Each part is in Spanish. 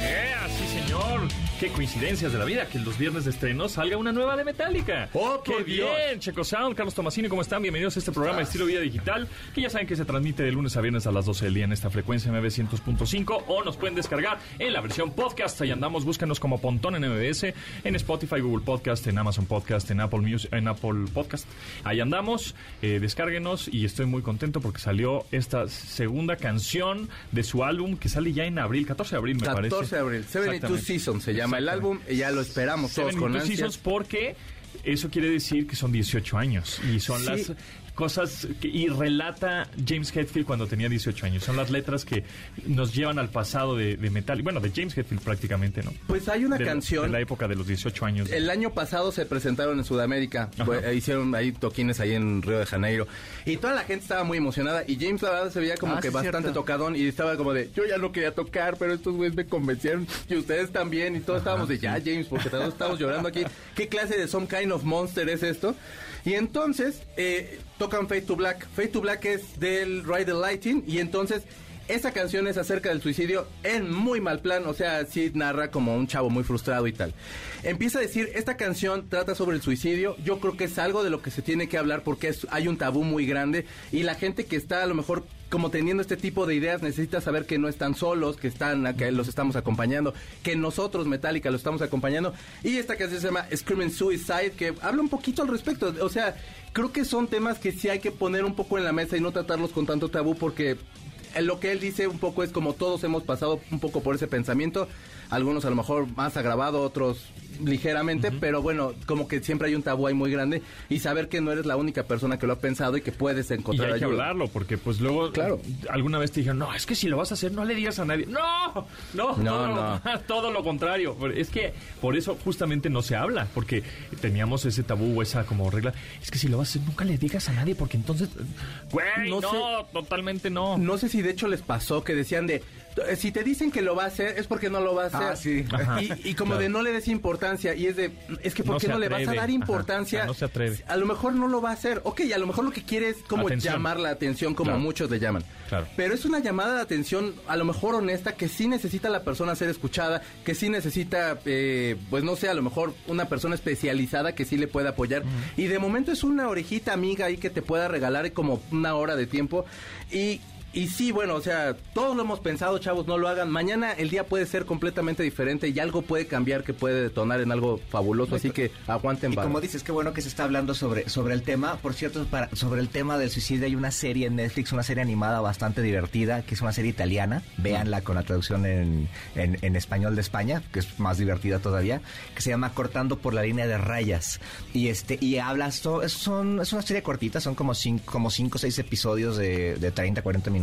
¡Eh, así señor! Qué coincidencias de la vida que los viernes de estreno salga una nueva de Metallica. ¡Oh, ¡Qué bien! Checo Sound, Carlos Tomasini, ¿cómo están? Bienvenidos a este programa de Estilo Vida Digital, que ya saben que se transmite de lunes a viernes a las 12 del día en esta frecuencia MB100.5 o nos pueden descargar en la versión podcast. Ahí andamos, búscanos como Pontón en MBS, en Spotify, Google Podcast, en Amazon Podcast, en Apple Music, en Apple Podcast. Ahí andamos, eh, descárguenos y estoy muy contento porque salió esta segunda canción de su álbum que sale ya en abril, 14 de abril me parece. 14 de abril. 72 Exactamente. Seasons se llama el álbum. Y ya lo esperamos todos con 72 ansias. Seasons porque eso quiere decir que son 18 años y son Sí. las cosas que, y relata James Hetfield cuando tenía 18 años. Son las letras que nos llevan al pasado de, de Metallica, bueno, de James Hetfield prácticamente, ¿no? Pues hay una De canción. de la época de los 18 años. El año pasado se presentaron en Sudamérica, eh, hicieron ahí toquines ahí en Río de Janeiro y toda la gente estaba muy emocionada y James la verdad se veía como Ah, que sí, bastante cierto. tocadón y estaba como de yo ya no quería tocar pero estos güeyes me convencieron y ustedes también y todos estábamos de ya James porque todos estábamos llorando aquí qué clase de some kind of monster es esto y entonces eh, tocan Fade to Black Fade to Black es del Ride the Lighting y entonces esa canción es acerca del suicidio en muy mal plan, o sea, sí narra como un chavo muy frustrado y tal. Empieza a decir, esta canción trata sobre el suicidio, yo creo que es algo de lo que se tiene que hablar porque hay un tabú muy grande y la gente que está a lo mejor como teniendo este tipo de ideas necesita saber que no están solos, que están, que los estamos acompañando, que nosotros Metallica los estamos acompañando. Y esta canción se llama Screaming Suicide que habla un poquito al respecto, o sea, creo que son temas que sí hay que poner un poco en la mesa y no tratarlos con tanto tabú porque lo que él dice un poco es como todos hemos pasado un poco por ese pensamiento, algunos a lo mejor más agravado, otros ligeramente, pero bueno, como que siempre hay un tabú ahí muy grande y saber que no eres la única persona que lo ha pensado y que puedes y encontrar hay que ayuda. hablarlo, porque pues luego Claro. alguna vez te dijeron, no, es que si lo vas a hacer, no le digas a nadie. No, no, No, todo, no. Lo, todo lo contrario. Es que por eso justamente no se habla, porque teníamos ese tabú o esa como regla. Es que si lo vas a hacer, nunca le digas a nadie, porque entonces, güey, No no, sé. totalmente no. No sé si de hecho les pasó que decían de, "Eh, si te dicen que lo va a hacer es porque no lo va a hacer. Ah, sí. Ajá. Y, y como Claro. de no le des importancia y es de, es que ¿por No qué no le vas a dar Ajá. importancia? No se atreve. A lo mejor no lo va a hacer. Ok, a lo mejor lo que quiere es como Atención. llamar la atención como Claro. muchos le llaman. Claro. Pero es una llamada de atención a lo mejor honesta que sí necesita la persona ser escuchada, que sí necesita, eh, pues no sé, a lo mejor una persona especializada que sí le pueda apoyar. Y de momento es una orejita amiga ahí que te pueda regalar como una hora de tiempo. Y y sí, bueno, o sea, todos lo hemos pensado, chavos, no lo hagan. Mañana el día puede ser completamente diferente y algo puede cambiar que puede detonar en algo fabuloso, así que aguanten Y vara. como dices, qué bueno que se está hablando sobre, sobre el tema. Por cierto, para, sobre el tema del suicidio hay una serie en Netflix, una serie animada bastante divertida, que es una serie italiana. Véanla con la traducción en, en, en español de España, que es más divertida todavía, que se llama Cortando por la línea de rayas. Y este y habla, son, es una serie cortita, son como cinco, como cinco o seis episodios de, de 30, 40 minutos,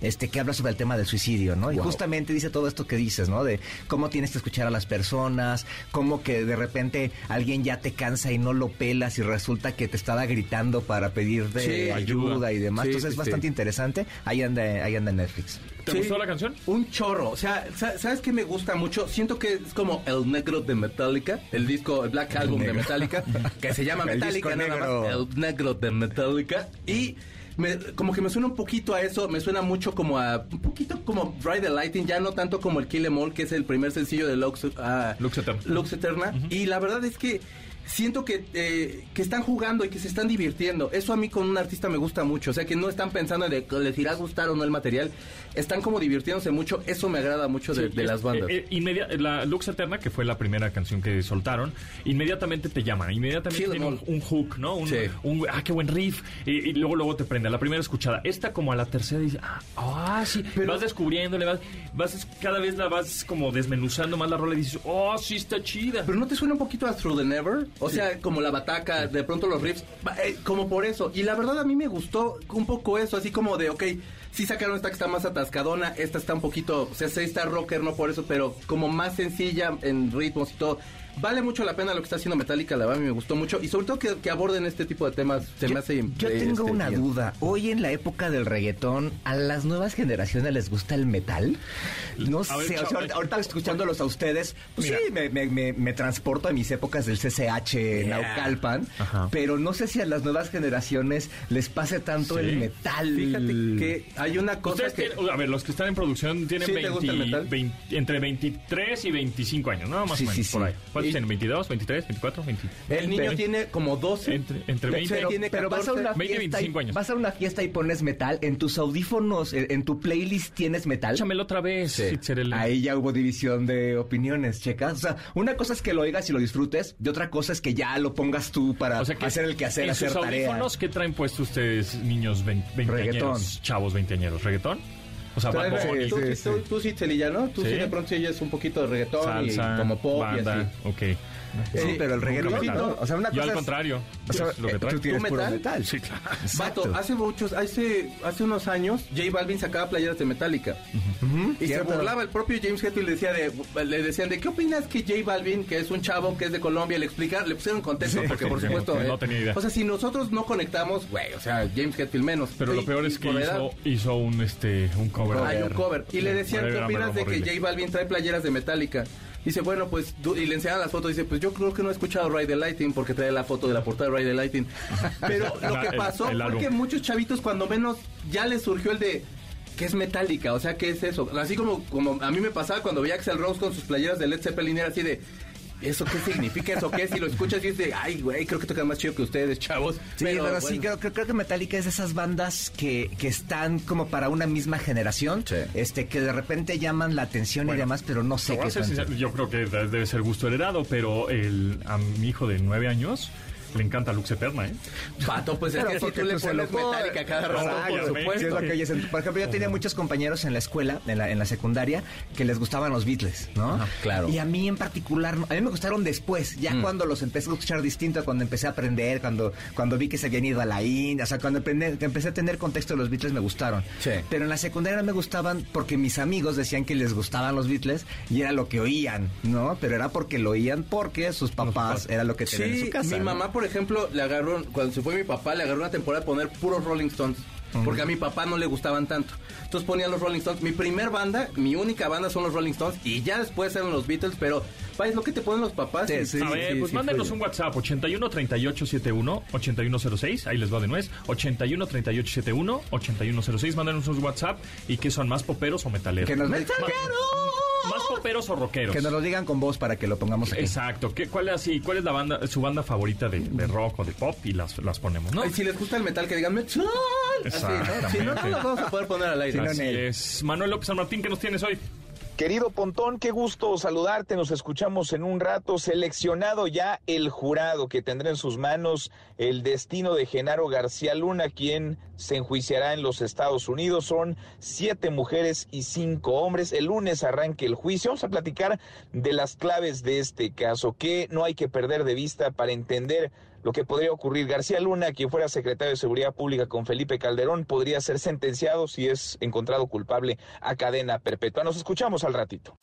este que habla sobre el tema del suicidio, ¿no? Y justamente dice todo esto que dices, ¿no? De cómo tienes que escuchar a las personas, cómo que de repente alguien ya te cansa y no lo pelas y resulta que te estaba gritando para pedirte Sí. ayuda, Ayuda. y demás. Sí, Entonces sí, es bastante sí. interesante. Ahí anda, ahí anda Netflix. ¿Te Sí. gustó la canción? Un chorro, o sea, sa- ¿sabes qué me gusta mucho? Siento que es como el negro de Metallica, el disco, el Black Album de Metallica, que se llama El Metallica disco nada negro. más, el negro de Metallica, y me- como que me suena un poquito a eso, me suena mucho como a, un poquito como Ride the Lightning, ya no tanto como el Kill Em All, que es el primer sencillo de Lux, ah, Lux Eterna. Lux Eterna, y la verdad es que siento que, eh, que están jugando y que se están divirtiendo. Eso a mí con un artista me gusta mucho. O sea, que no están pensando de que les irá a gustar o no el material. Están como divirtiéndose mucho. Eso me agrada mucho de, Sí, de es- las bandas. eh, eh, inmedia- la Lux Eterna, que fue la primera canción que soltaron, inmediatamente te llama, inmediatamente tiene un, hook, ¿no? Un, Sí. un- ah, qué buen riff. Y, y luego, luego te prende. a La primera escuchada. Esta como a la tercera dice, ah, ah, sí. Pero- vas descubriéndole, vas, vas, cada vez la vas como desmenuzando más la rola y dices, oh, sí está chida. Pero no te suena un poquito a Through the Never? O sea, como la bataca, de pronto los riffs, eh, como por eso. Y la verdad a mí me gustó un poco eso, así como de, ok, Sí sacaron esta que está más atascadona, esta está un poquito, o sea, sí está rocker, no por eso, pero como más sencilla en ritmos y todo. Vale mucho la pena lo que está haciendo Metallica, la verdad a mí me gustó mucho. Y sobre todo que, que aborden este tipo de temas, se me hace... Yo tengo este, una bien. duda. Hoy en la época del reggaetón, ¿a las nuevas generaciones les gusta el metal? No A ver, sé, o sea, chao, ahorita, ahorita escuchándolos a ustedes, pues Mira. sí, me, me- me- me transporto a mis épocas del CCH en Yeah. Naucalpan, Ajá. pero no sé si a las nuevas generaciones les pase tanto Sí. el metal. Fíjate que hay una cosa Ustedes que... tienen- a ver, los que están en producción tienen ¿Sí te 20 gusta el metal? 20 entre 23 y 25 años, ¿no? Más Sí, o menos, sí, por sí. ahí. ¿Cuántos Y- tienen? ¿22, 23, 24, 20? El niño Veinte. tiene como 12. Entre, entre 20 Pero- tiene Pero vas a 14, una 20, fiesta 25 y, años. vas a una fiesta y pones metal, en tus audífonos, en, en tu playlist tienes metal. Échamelo otra vez, Sí. Ahí ya hubo división de opiniones, checas. O sea, una cosa es que lo oigas y lo disfrutes, y otra cosa es que ya lo pongas tú para O sea que hacer el quehacer, hacer sus tarea. audífonos, ¿qué traen puesto ustedes, niños vein- veinteañeros, chavos veinteañeros? ¿Reggaetón? O sea, Bad Bunny, tú, sí, tú, sí, Celilla, ¿no? Tú sí, de pronto sí oyes un poquito de reggaetón salsa, y como pop banda, y así. ok. Sí, Sí, pero el reggaetón, metal. ¿no? O sea, una Yo cosa al es- contrario, O sea, lo que eh, trae. tú tienes ¿Tú puro metal? metal. Sí, claro. Vato, hace muchos, hace, hace unos años, J Balvin sacaba playeras de Metallica. Ujú, Y cierto. se burlaba el propio James Hetfield le decía de, le decían de qué opinas que J Balvin, que es un chavo que es de Colombia, le explica, le pusieron contexto, Sí, porque por sí, supuesto. no eh, tenía idea. O sea, si nosotros no conectamos, güey, o sea, James Hetfield menos. Pero lo Y- peor y es que hizo, hizo un, este, un cover. Hay un cover. Y le decían, ¿qué opinas de que. J Balvin trae playeras de Metallica? Dice, bueno, pues, y le enseñan las fotos, dice, pues yo creo que no he escuchado Ride the Lightning porque trae la foto de la portada de Ride the Lightning. Pero lo que pasó el fue que muchos chavitos, cuando menos, ya les surgió el de, ¿qué es Metallica? O sea, ¿qué es eso? Así como, como a mí me pasaba cuando veía a Axel Rose con sus playeras de Led Zeppelin, era así de... ¿Eso qué significa? ¿Eso qué? Si lo escuchas y dices, ay, güey, creo que tocan más chido que ustedes, chavos. Sí, pero, sí, bueno. creo, creo- creo que Metallica es de esas bandas que, que están como para una misma generación, Sí. este que de repente llaman la atención y demás, pero no sé qué sincero, yo creo que de- debe ser gusto heredado, pero el, a mi hijo de nueve años le encanta Lux Eterna, ¿eh? Pato, pues es que si tú le lo pones Metallica cada rato, por supuesto. Sí, es lo que oyes en- Por ejemplo, yo tenía muchos compañeros en la escuela, en la, en la secundaria, que les gustaban los Beatles, ¿no? Ajá, claro. Y a mí en particular, no- a mí me gustaron después, ya Mm. cuando los empecé a escuchar distinto, cuando empecé a aprender, cuando, cuando vi que se habían ido a la India, o sea, cuando empecé a tener contexto de los Beatles me gustaron. Sí. Pero en la secundaria no me gustaban porque mis amigos decían que les gustaban los Beatles y era lo que oían, ¿no? Pero era porque lo oían porque sus papás papás. era lo que tenían en Sí, su casa. mi ¿no? mamá, por ejemplo, le agarró, cuando se fue mi papá, le agarró una temporada de poner puros Rolling Stones. Porque a mi papá no le gustaban tanto. Entonces ponían los Rolling Stones. Mi primer banda, mi única banda son los Rolling Stones. Y ya después eran los Beatles. Pero, pa, es lo que te ponen los papás. Sí, y- sí. a ver, pues mándenos un WhatsApp 81 38 71 8106, ahí les va de nuez, 81 38 71 8106, mándenos un WhatsApp y que son más poperos o metaleros. Que nos- Más- poperos o rockeros. Que nos lo digan con voz para que lo pongamos aquí. Exacto. ¿Qué, cuál, es, así, ¿Cuál es la banda, su banda favorita de, de rock o de pop? Y las, las ponemos, ¿no? Y si les gusta el metal, que digan metal. Así, ¿no? Si no, no vamos a poder poner al aire. Así es. Manuel López San Martín, ¿qué nos tienes hoy? Querido Pontón, qué gusto saludarte. Nos escuchamos en un rato. Seleccionado ya el jurado que tendrá en sus manos el destino de Genaro García Luna, quien se enjuiciará en los Estados Unidos. Son siete mujeres y cinco hombres. El lunes arranque el juicio. Vamos a platicar de las claves de este caso, que no hay que perder de vista para entender lo que podría ocurrir. García Luna, quien fuera secretario de Seguridad Pública con Felipe Calderón, podría ser sentenciado si es encontrado culpable a cadena perpetua. Nos escuchamos al ratito.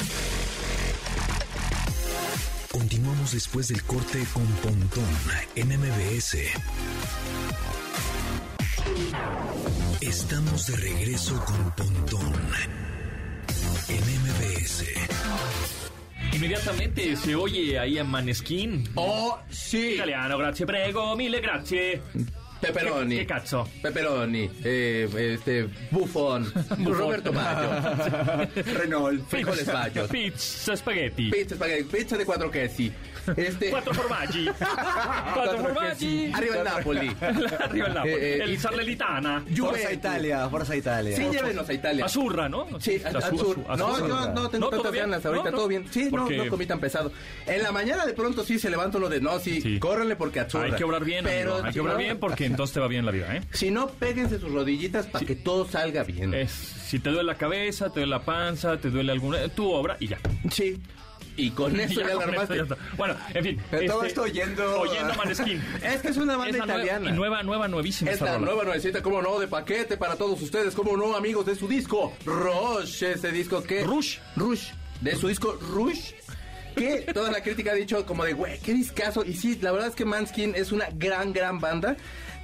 Continuamos después del corte con Pontón en MBS. Estamos de regreso con Pontón en MBS. Inmediatamente se oye ahí a Maneskin. Oh, sí. Italiano, grazie, prego, mille grazie. Pepperoni. ¿Qué, qué cazzo? Pepperoni. Eh, este, Buffon. Roberto Maggio. Renault. Frijoles. Pizza, spaghetti. Pizza, spaghetti, pizza de cuatro quesi. Este, Quattro formaggi. Quattro Quattro formaggi. Arriba el Napoli. Arriba el Napoli. Eh, eh. Forza Juventus. Italia, Forza Italia. Sí, llévenos a Italia. Azurra, ¿no? Sí, Azu- azul. azu- No, azurra. yo no tengo ¿todo tantas bien? ganas ahorita, No, no. todo bien. Sí, no, Porque no comí tan pesado. En la mañana de pronto sí se levanta lo de no, sí, Sí. córrenle porque azurra. Hay que obrar bien, Pero amigo, Hay si que obrar no- bien porque entonces te va bien la vida, ¿eh? Si no, péguense sus rodillitas para que todo salga bien. Es, si te duele la cabeza, te duele la panza, te duele alguna... Tu obra y ya. Sí. Y con eso Ya ya, la armaste. ya está. Bueno, en fin. Pero todo este, esto oyendo- Oyendo Maneskin. Es que es una banda Es nueva- italiana. y nueva, nueva, nuevísima Es esta la rola. nueva nuevecita, como no, de paquete para todos ustedes, como no, amigos, de su disco Rush, ese disco que... Rush. Rush, de su disco Rush, que toda la crítica ha dicho como de, güey, qué discazo. Y sí, la verdad es que Manskin es una gran, gran banda.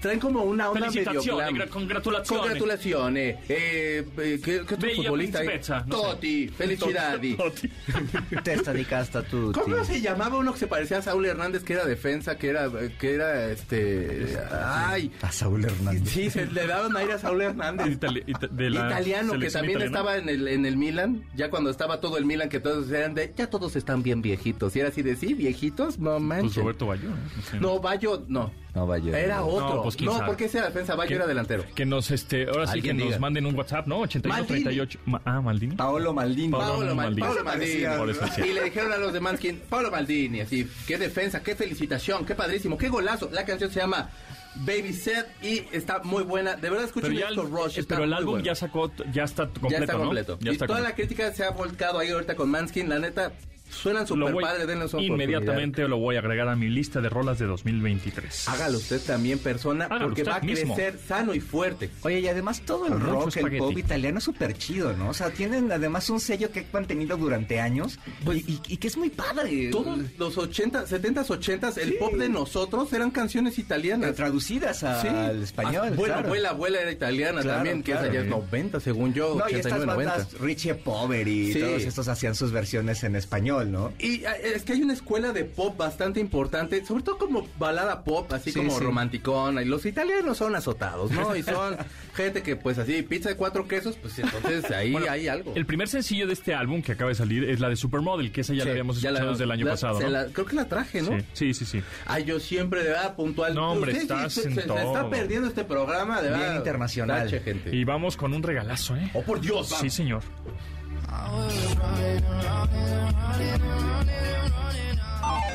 Traen como una onda medio Felicitaciones, glam. gra- congratulaciones. Congratulaciones. Eh, eh, ¿qué, qué otro Bella futbolista principessa, no. Totti, felicidades. Testa di casta. ¿Cómo se llamaba uno que se parecía a Saúl Hernández, que era defensa, que era, que era, este, ay, A Saúl Hernández. sí, se le daban aire a Saúl Hernández. Itali- ita- de la Italiano, que también italiana. estaba en el, en el Milan, ya cuando estaba todo el Milan, que todos eran de, ya todos están bien viejitos. Y era así de, sí, viejitos, no manches. Pues Roberto Bayo. sé. No, Bayo, no. No, vaya. Era otro. No, pues, quién no, sabe. porque ese era defensa, Bayo Que- era delantero. Que nos, este, ahora sí que Alguien nos manden un WhatsApp, ¿no? 8138. Ma- Ah, Maldini. Paolo Maldini. Paolo Paolo, Mal- Maldini. Paolo Maldini. Por eso decía. Y le dijeron a los de Manskin, Paolo Maldini, así, qué defensa, qué felicitación, qué padrísimo, qué golazo. La canción se llama Baby Set y está muy buena. De verdad, escuchen Pero, ya esto, el, Rush. eh, está pero el muy álbum bueno. ya sacó, ya está completo, ya está ¿no? completo. Ya y está toda completo. la crítica se ha volcado ahí ahorita con Manskin. La neta, suenan súper voy- padre, denle su Inmediatamente lo voy a agregar a mi lista de rolas de 2023. oportunidad. Hágalo usted también, persona, Hágalo porque va a mismo. crecer sano y fuerte. Oye, y además todo el Con rock, el pop italiano es súper chido, ¿no? O sea, tienen además un sello que han mantenido durante años Pues- y, y- y que es muy padre. Todos los 80, 70s, 80s, el pop de nosotros eran canciones Eh, italianas. traducidas a- Sí. al español. Ah, bueno, claro. abuela, abuela era italiana Claro, también, que claro. ya es 90, según yo, No, y estas 89, 90. bandas, Richie Pover y Sí. todos estos hacían sus versiones en español, ¿no? Y eh, es que hay una escuela de pop bastante importante, sobre todo como balada pop, así Sí, como sí. romanticona. Y los italianos son azotados, ¿no? Y son gente que, pues así, pizza de cuatro quesos, pues entonces ahí Bueno, hay algo. El primer sencillo de este álbum que acaba de salir es la de Supermodel, que esa ya Sí, la habíamos ya escuchado la- desde el año la- pasado, se ¿no? la- creo que la traje, ¿no? Sí, sí, sí, sí. Ay, yo siempre de verdad puntual. No, hombre, Usted estás se, en se- se todo. está perdiendo este programa de Bien internacional. Tache, gente. Y vamos con un regalazo, ¿eh? Oh, por Dios, Sí, vamos. señor.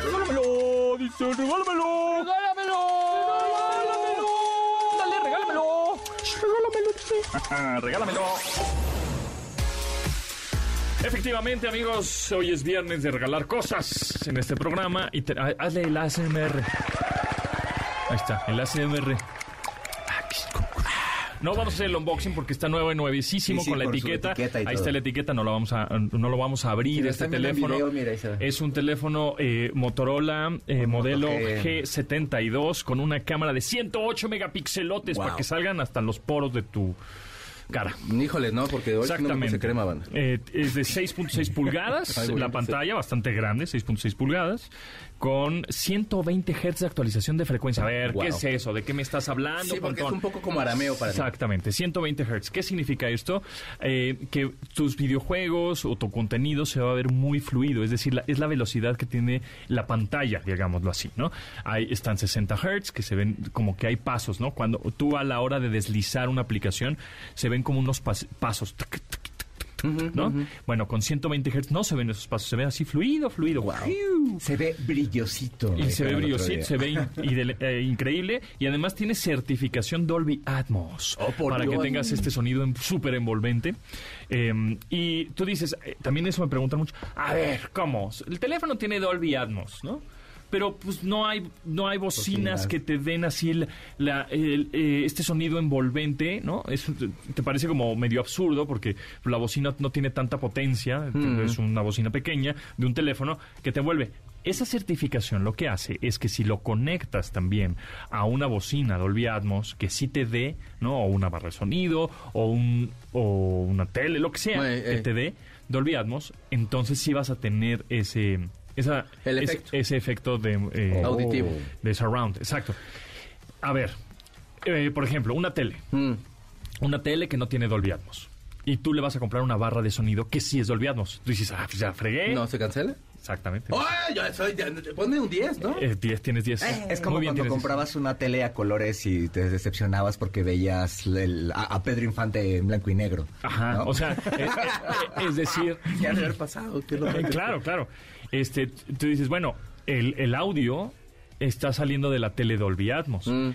Regálamelo, dice, regálamelo. Regálamelo. Regálamelo. Dale, regálamelo. Regálamelo, dice. regálamelo. Efectivamente, amigos, hoy es viernes de regalar cosas en este programa y te- ah, hazle el ASMR. Ahí está, el ASMR. No vamos a hacer el unboxing porque está nuevo y nuevecísimo Sí, sí, con la con etiqueta. Ahí todo. está la etiqueta, no lo vamos a, no lo vamos a abrir lo este teléfono. video, mira, se es un teléfono eh, Motorola eh, modelo G. G72 con una cámara de 108 megapixelotes Wow. para que salgan hasta los poros de tu cara. Híjole, no, porque hoy no Exactamente. puse crema, banda. Eh, es de 6.6 pulgadas, Ay, la no pantalla bastante grande, 6.6 pulgadas, con 120 Hz de actualización de frecuencia. A ver, Wow. ¿qué es eso? ¿De qué me estás hablando? Sí, porque es un poco como arameo para. Exactamente, 120 Hz. ¿Qué significa esto? Eh, que tus videojuegos o tu contenido se va a ver muy fluido, es decir, la- es la velocidad que tiene la pantalla, digámoslo así, ¿no? Ahí están 60 Hz, que se ven como que hay pasos, ¿no? Cuando tú a la hora de deslizar una aplicación, se ven como unos pas- pasos. tuc, ¿no? Bueno, con 120 Hz no se ven esos pasos, se ve así fluido, fluido. Se ve brillosito. Y se ve brillosito, se ve in- eh, increíble y además tiene certificación Dolby Atmos Oh, por para que tengas este sonido en- súper envolvente. Eh, y tú dices, eh, también eso me preguntan mucho, a ver, ¿cómo? El teléfono tiene Dolby Atmos, ¿no? Pero pues no hay no hay bocinas Bocinas. que te den así el- la- el, eh, este sonido envolvente, ¿no? Eso te, parece como medio absurdo porque la bocina no tiene tanta potencia, es una bocina pequeña de un teléfono que te envuelve. Esa certificación lo que hace es que si lo conectas también a una bocina Dolby Atmos que sí te dé, ¿no? O una barra de sonido o un o una tele, lo que sea, Eh, que te dé Dolby Atmos, entonces sí vas a tener ese esa, El ese- efecto. ese efecto de eh, Auditivo. de surround, exacto. A ver, eh, por ejemplo, una tele, Mm. una tele que no tiene Dolby Atmos. Y tú le vas a comprar una barra de sonido que sí es Dolby Atmos. Tú dices, ah, pues ya fregué. ¿No se cancela? Exactamente. ¡Ay, yo soy! ya- Ponme un 10, ¿no? Eh, 10, tienes 10. Es como Muy bien, cuando tienes 10. comprabas una tele a colores y te decepcionabas porque veías el- a, a Pedro Infante en blanco y negro. Ajá, ¿no? o sea, eh, eh, es decir, Ya debe haber pasado. que no- Eh, claro, claro. Este, tú dices, bueno, el, el audio está saliendo de la tele Dolby Atmos. Mm.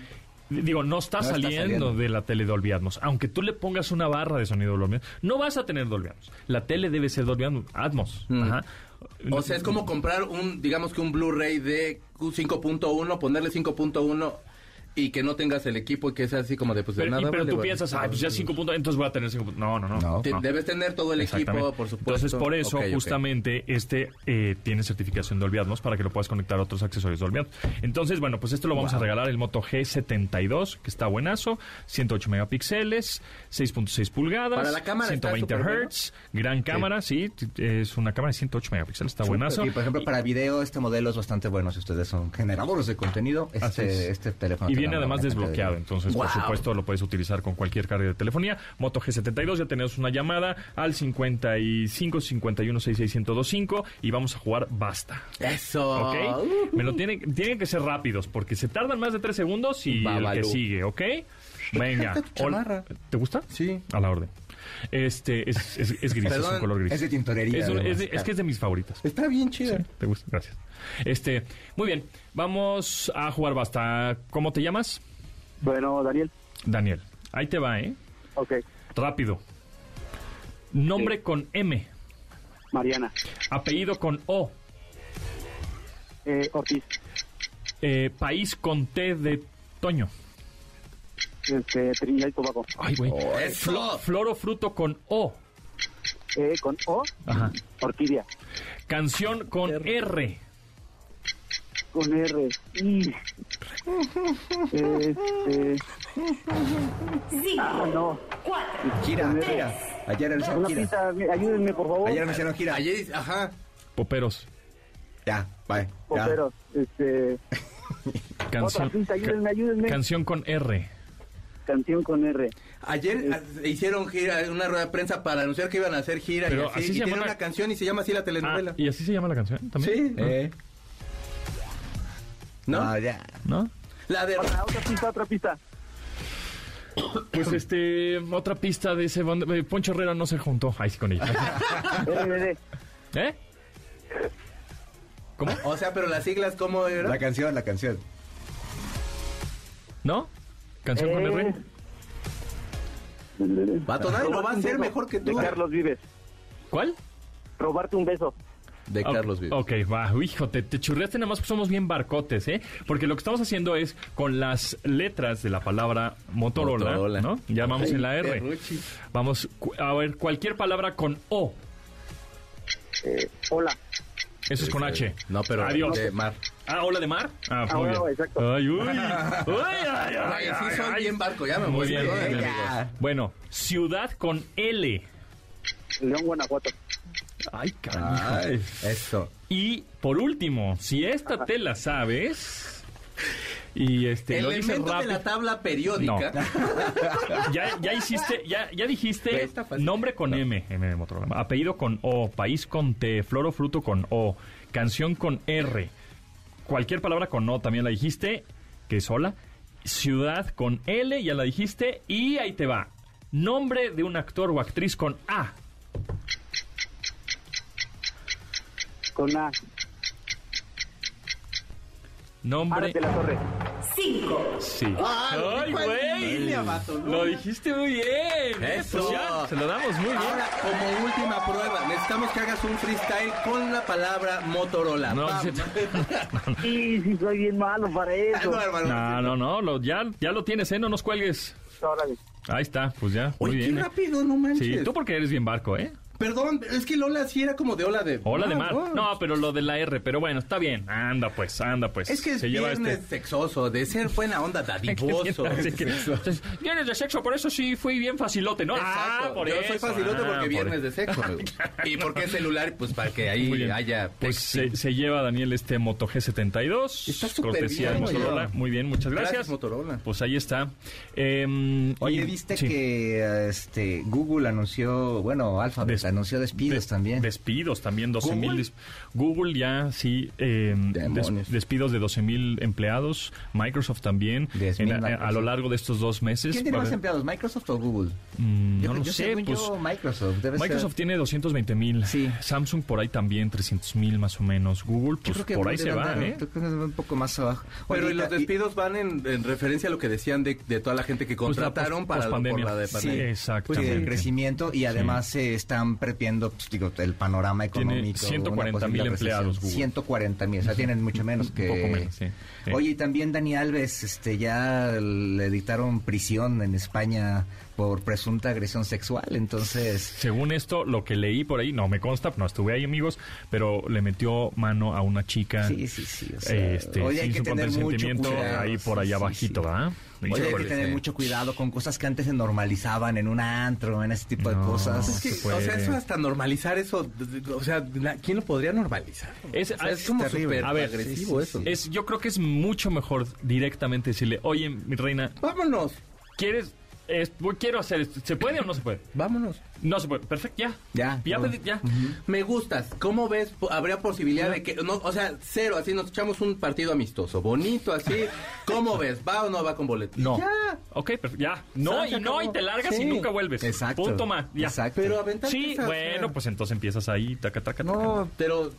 Digo, no está, No está saliendo, saliendo. de la tele Dolby Atmos. Aunque tú le pongas una barra de sonido Dolby Atmos, no vas a tener Dolby Atmos. La tele debe ser Dolby Atmos. Mm. Ajá. O sea, es como comprar un, digamos que un Blu-ray de 5.1, ponerle 5.1 y que no tengas el equipo y que sea así como de pues de Pero, nada. y- pero vale, tú vale. piensas, ay, pues ya 5 puntos, entonces voy a tener 5 puntos. No, no, no. No. Te- no. Debes tener todo el equipo, por supuesto. Entonces, por eso, justamente, este eh, tiene certificación de Olviatnos para que lo puedas conectar a otros accesorios de Olviatnos. Entonces, bueno, pues esto lo vamos a regalar, el Moto G72, que está buenazo, 108 megapíxeles, 6.6 pulgadas, Para la cámara está 120 súper bueno. Hz, gran cámara, sí, es una cámara de 108 megapíxeles, está buenazo. Y por ejemplo, para video, este modelo es bastante bueno. Si ustedes son generadores de contenido, es. este, este teléfono. Y viene además de desbloqueado, entonces por supuesto lo puedes utilizar con cualquier carga de telefonía. Moto G72, ya tenemos una llamada al 55 51 66 1025 y vamos a jugar basta. Eso. ¿Ok? Me lo tienen, tienen que ser rápidos porque se tardan más de 3 segundos y el que sigue, ¿ok? Venga. ¿Te gusta? Sí. A la orden. Este es, es, es gris, es un color gris. Es de tintorería. Es, un- además. es de- es que es de mis favoritas. Está bien chida. Sí, te gusta, gracias. Este, muy bien, vamos a jugar basta. ¿Cómo te llamas? Bueno, Daniel, Daniel. Ahí te va, ¿eh? ok. Rápido. Nombre con M. Mariana, Apellido con O. eh, Ortiz, Eh, país con T de Toño. Este, Trinidad y Tobago. Ay, güey. Eso. Flor o fruto con O. Eh, con O, Ajá. Orquídea. Canción con R. Con R. Y... Este... Ah, no. Gira, gira. Ayer Una gira. pista, ayúdenme, por favor. Ayer anunciaron gira. Ayer, ajá. Poperos. Ya, bye. Ya. Poperos, este... Canción, Otra pista, ayúdenme, ayúdenme. canción con R. Canción con R. Ayer ah, hicieron gira, una rueda de prensa para anunciar que iban a hacer gira Pero y así. así se y tiene llama la- una canción y se llama así la Ah, telenovela. ¿Y así se llama la canción también? Sí. Eh, ¿No? no, ya. ¿No? La de... Otra, otra pista, otra pista. Pues este, otra pista de ese. band- eh, Poncho Herrera no se juntó. Ahí sí con ella. ¿Eh? ¿Cómo? O sea, pero las siglas, ¿cómo era? La canción, la canción. ¿No? ¿Canción con R? Vato, nadie lo va a hacer mejor que De tú. Carlos Vives. ¿Cuál? Robarte un beso. De Carlos Vives. Ok, va. Hijo, te, te churreaste nada más porque somos bien barcotes, ¿eh? Porque lo que estamos haciendo es con las letras de la palabra Motorola, Motorola. ¿no? Ya vamos en la R. Vamos a ver, cualquier palabra con O. Eh, hola. Eso es con H. No, pero Adiós. de mar. Ah, hola de mar. Ah, Ah, muy bueno, bien. exacto. Ay, uy. Uy, ay, ay, Ay, sí soy bien barco, ya me Muy voy. bien, muy bien. Ya. Bueno, ciudad con L. León, Guanajuato. Ay, carajo. Eso. Y por último, si esta te la sabes y este lo Elemento de rápido. la tabla periódica. Ya, ya hiciste, ya, ya dijiste fácil. nombre con M, M de Motorola, apellido con O, país con T, flor o fruto con O, canción con R, cualquier palabra con O también la dijiste, que es hola, ciudad con L, ya la dijiste, y ahí te va, nombre de un actor o actriz con A. Con A. Nombre. Árate la torre. Sí. Ah, lo ¡Ay, güey! Lo dijiste muy bien. Eso. Pues ya, se lo damos muy bien. Ahora, como última prueba, necesitamos que hagas un freestyle con la palabra Motorola. No, sí- Sí, sí, soy bien malo para eso. No, hermano. No, no, no, lo- ya, ya lo tienes, ¿eh? No nos cuelgues. Órale. Ahí está, pues ya. Muy Oye, bien. qué ¿eh? rápido, no manches. Sí, tú porque eres bien barco, ¿eh? Perdón, es que Lola sí era como de ola de... Hola de Ah, mar. wow. No, pero lo de la R, pero bueno, está bien. Anda pues, anda pues. Es que es Se lleva viernes este. sexoso, de ser buena onda, dadivoso. Así que- entonces, Viernes de sexo, por eso sí fui bien facilote, ¿no? Exacto. Ah, por Yo eso. soy facilote Ah, porque por viernes de sexo. ¿Y por qué celular? Pues para que ahí haya... Pues se, se lleva Daniel este Moto G72. Está súper bien, de Motorola. Muy bien, muchas gracias. Gracias, Motorola. Pues ahí está. Em, Oye, y- viste sí. que eh, este Google anunció, bueno, Alphabet Des- anunció despidos Des- también. Despidos también, 12 mil. ¿Google? des- Google ya, sí, eh, des- Demonios. despidos de 12 mil empleados. Microsoft también. 10,000 en- a, a lo largo de estos dos meses. ¿Quién tiene más empleados, Microsoft o Google? Mm, Yo- no lo yo sé, pues. yo, Microsoft. Debe Microsoft ser- tiene 220 mil. Sí. Samsung por ahí también 300 mil más o menos. Google, pues por ahí se va, andar, ¿eh? yo creo que un poco más abajo. Pero Oye, y los y- despidos van en, en referencia a lo que decían de, de toda la gente que Pues la contrataron pos- para por la de Sí, pandemia. Pues, exactamente. el crecimiento y además se están siempre viendo pues, digo, el panorama Tiene económico. 140 una mil posible empleados. Google. 140 mil, o sea, tienen mucho menos que... poco menos, sí, sí. Oye, y también Dani Alves, este, ya le dictaron prisión en España por presunta agresión sexual, entonces... Según esto, lo que leí por ahí, no me consta, no estuve ahí, amigos, pero le metió mano a una chica. Sí, sí, sí. o sea, este, oye, hay sin que su tener mucho consentimiento cuidado. ahí por Sí, allá sí, abajito, sí. ¿verdad? Oye, hay que tener mucho cuidado con cosas que antes se normalizaban en un antro, en ese tipo de cosas. Es que, se o sea, eso hasta normalizar eso, o sea, la- ¿quién lo podría normalizar? Es- O sea, es es como súper agresivo eso. Es, yo creo que es mucho mejor directamente decirle, oye, mi reina, Vámonos, ¿quieres? Es- quiero hacer esto. ¿Se puede o no se puede? vámonos. No se puede. Perfecto, ya. Ya, Ya, no. ya. Me gustas. ¿Cómo ves? ¿Habría posibilidad de que.? No, o sea, cero, así nos echamos un partido amistoso, bonito, así. ¿Cómo ves? ¿Va o no va con boleto? No. Ya. Ok, perfecto. Ya. No, y no, y te largas Sí. y nunca vuelves. Exacto. Punto más. Ya. Exacto. Pero aventarte Sí, bueno, pues entonces empiezas ahí, taca, taca, taca. No, pero.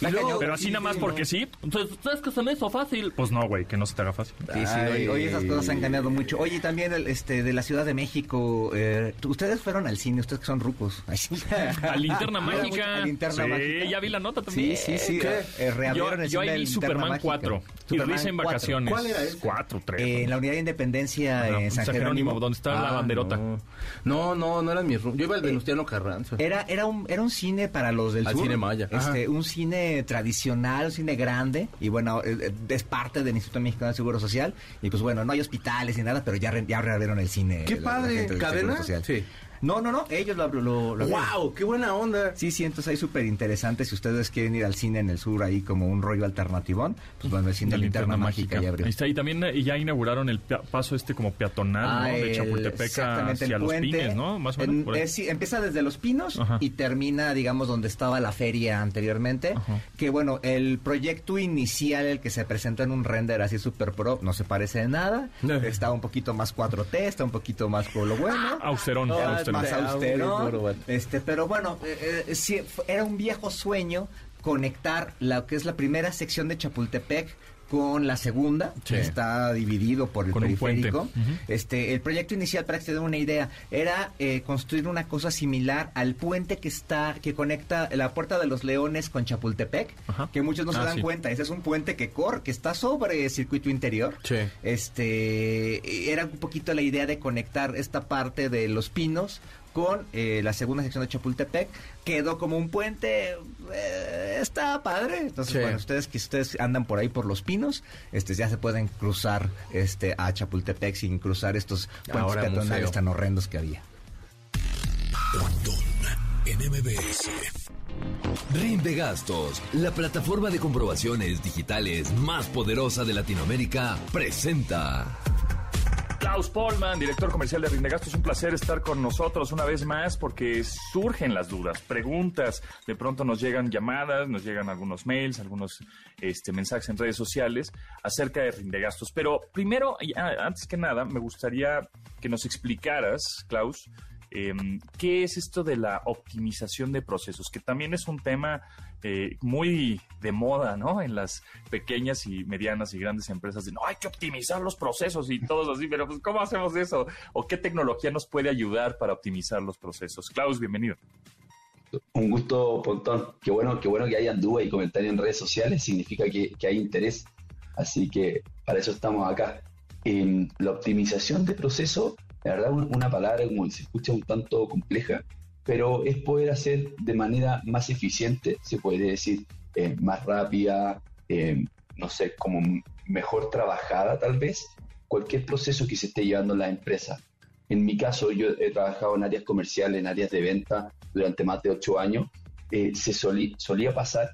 Pero así nada más porque sí. Pues, ¿Sabes que se me hizo fácil? Pues no, güey, que no se te haga fácil. Sí, sí, hoy, esas cosas han cambiado mucho. Oye, también el, este, de la Ciudad de México, eh, ustedes fueron al cine, ustedes que son rucos. a Linterna Mágica. Mucho, a sí, ya vi la nota también. Sí, sí, sí. Eh, yo, vi Superman 4. Superman, y risa en vacaciones. Cuatro. ¿Cuál era? Este? Cuatro, tres. Eh, en la unidad de independencia en San, San Jerónimo, Jerónimo. donde estaba ah, la banderota. No. no, no, no era mi Yo iba al eh, Venustiano Carranza. Era, era, un, era un cine para los del al sur. cine maya. Este, un cine tradicional, un cine grande. Y bueno, eh, eh, es parte del Instituto Mexicano del Seguro Social. Y pues bueno, no hay hospitales ni nada, pero ya, ya reabrieron el cine. ¡Qué la, padre! La ¿Cadena? Sí. No, no, no, ellos lo, lo, lo- abrieron. ¡Wow! ¡Qué buena onda! Sí, sí, entonces ahí súper interesante. Si ustedes quieren ir al cine en el sur ahí como un rollo alternativón, pues bueno, el cine de linterna, mágica, ya abrió. Ahí está, y también eh, ya inauguraron el paso este como peatonal, ¿no? Ah, De Chapultepec exactamente, hacia el Los puente. Pines, ¿no? Más o menos. En- por ahí. es- sí, empieza desde Los Pinos Ajá. y termina, digamos, donde estaba la feria anteriormente. Ajá. Que bueno, el proyecto inicial, el que se presentó en un render así super pro, no se parece de nada. No. Está un poquito más 4T, está un poquito más por lo bueno. Austerón, Ah, más austero. Este, pero bueno, eh, eh, sí, era un viejo sueño conectar lo que es la primera sección de Chapultepec con la segunda, Sí. que está dividido por el Con periférico. Este, el proyecto inicial, para que se den una idea, era eh, construir una cosa similar al puente que está, que conecta la Puerta de los Leones con Chapultepec, Ajá. que muchos no se Ah, dan sí. cuenta. Ese es un puente que corre, que está sobre circuito interior. Sí. Este, era un poquito la idea de conectar esta parte de Los Pinos con eh, la segunda sección de Chapultepec. Quedó como un puente, eh, está padre. Entonces, Sí. bueno, ustedes que ustedes andan por ahí por Los Pinos, este, ya se pueden cruzar este a Chapultepec sin cruzar estos puentes Ahora peatonales museo. tan horrendos que había. MBS. Rinde Gastos, la plataforma de comprobaciones digitales más poderosa de Latinoamérica, presenta. Klaus Polman, director comercial de Rindegastos, un placer estar con nosotros una vez más porque surgen las dudas, preguntas, de pronto nos llegan llamadas, nos llegan algunos mails, algunos este, mensajes en redes sociales acerca de Rindegastos. Pero primero, y a- antes que nada, me gustaría que nos explicaras, Klaus, em, qué es esto de la optimización de procesos, que también es un tema eh, muy de moda, ¿no? En las pequeñas y medianas y grandes empresas, de no, hay que optimizar los procesos y todos así, pero pues, ¿cómo hacemos eso? ¿O qué tecnología nos puede ayudar para optimizar los procesos? Klaus, bienvenido. Un gusto, Pontón. Qué bueno, qué bueno que hayan dudas y comentarios en redes sociales. Significa que, que hay interés. Así que para eso estamos acá. En la optimización de proceso, la verdad, un- una palabra como se escucha un tanto compleja, pero es poder hacer de manera más eficiente, se puede decir, eh, más rápida, eh, no sé, como mejor trabajada tal vez, cualquier proceso que se esté llevando en la empresa. En mi caso, yo he trabajado en áreas comerciales, en áreas de venta durante más de ocho años. Eh, se solí- solía pasar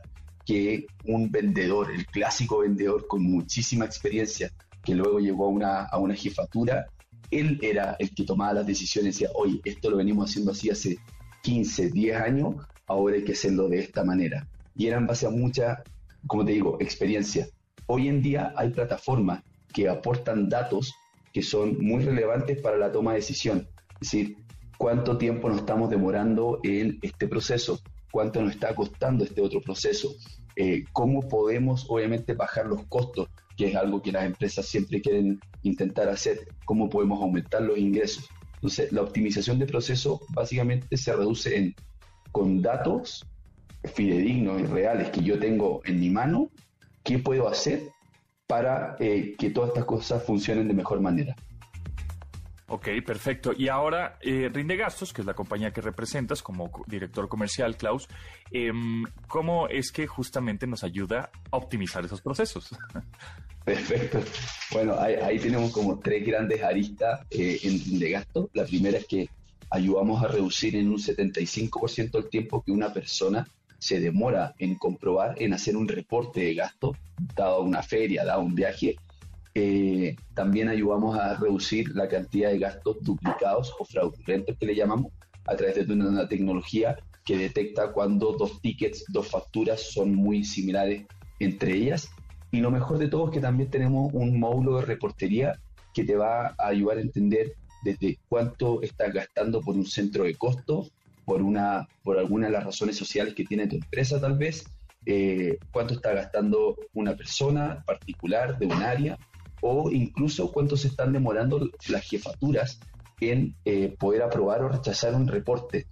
que un vendedor, el clásico vendedor con muchísima experiencia, que luego llegó a una, a una jefatura, él era el que tomaba las decisiones y decía, oye, esto lo venimos haciendo así hace 15, 10 años, ahora hay que hacerlo de esta manera. Y era en base a mucha, como te digo, experiencia. Hoy en día hay plataformas que aportan datos que son muy relevantes para la toma de decisión. Es decir, cuánto tiempo nos estamos demorando en este proceso, cuánto nos está costando este otro proceso, eh, cómo podemos obviamente bajar los costos, que es algo que las empresas siempre quieren intentar hacer, cómo podemos aumentar los ingresos. Entonces, la optimización de proceso básicamente se reduce en con datos fidedignos y reales que yo tengo en mi mano, qué puedo hacer para eh, que todas estas cosas funcionen de mejor manera. Ok, perfecto. Y ahora, eh, Rinde Gastos, que es la compañía que representas como co- director comercial, Klaus, em, ¿cómo es que justamente nos ayuda a optimizar esos procesos? Perfecto. Bueno, ahí, ahí tenemos como tres grandes aristas eh, en, de gasto. La primera es que ayudamos a reducir en un 75% el tiempo que una persona se demora en comprobar, en hacer un reporte de gasto, dado una feria, dado un viaje. Eh, también ayudamos a reducir la cantidad de gastos duplicados o fraudulentos que le llamamos a través de una, tecnología que detecta cuando dos tickets, dos facturas son muy similares entre ellas. Y lo mejor de todo es que también tenemos un módulo de reportería que te va a ayudar a entender desde cuánto estás gastando por un centro de costo, por, una, por alguna de las razones sociales que tiene tu empresa tal vez, eh, cuánto está gastando una persona particular de un área o incluso cuánto se están demorando las jefaturas en eh, poder aprobar o rechazar un reporte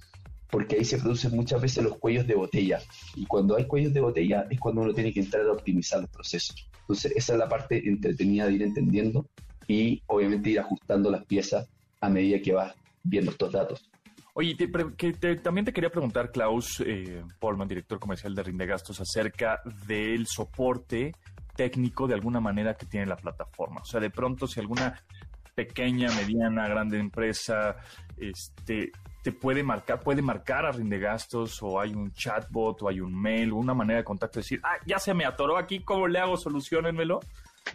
porque ahí se producen muchas veces los cuellos de botella. Y cuando hay cuellos de botella es cuando uno tiene que entrar a optimizar los procesos. Entonces, esa es la parte entretenida de ir entendiendo y obviamente ir ajustando las piezas a medida que vas viendo estos datos. Oye, también te quería preguntar, Klaus eh, Polman, director comercial de Rinde Gastos, acerca del soporte técnico de alguna manera que tiene la plataforma. O sea, de pronto, si alguna pequeña, mediana, grande empresa este, te puede marcar, puede marcar a Rinde Gastos, o hay un chatbot, o hay un mail, o una manera de contacto, decir, ah, ya se me atoró aquí, ¿cómo le hago? Solucionenmelo.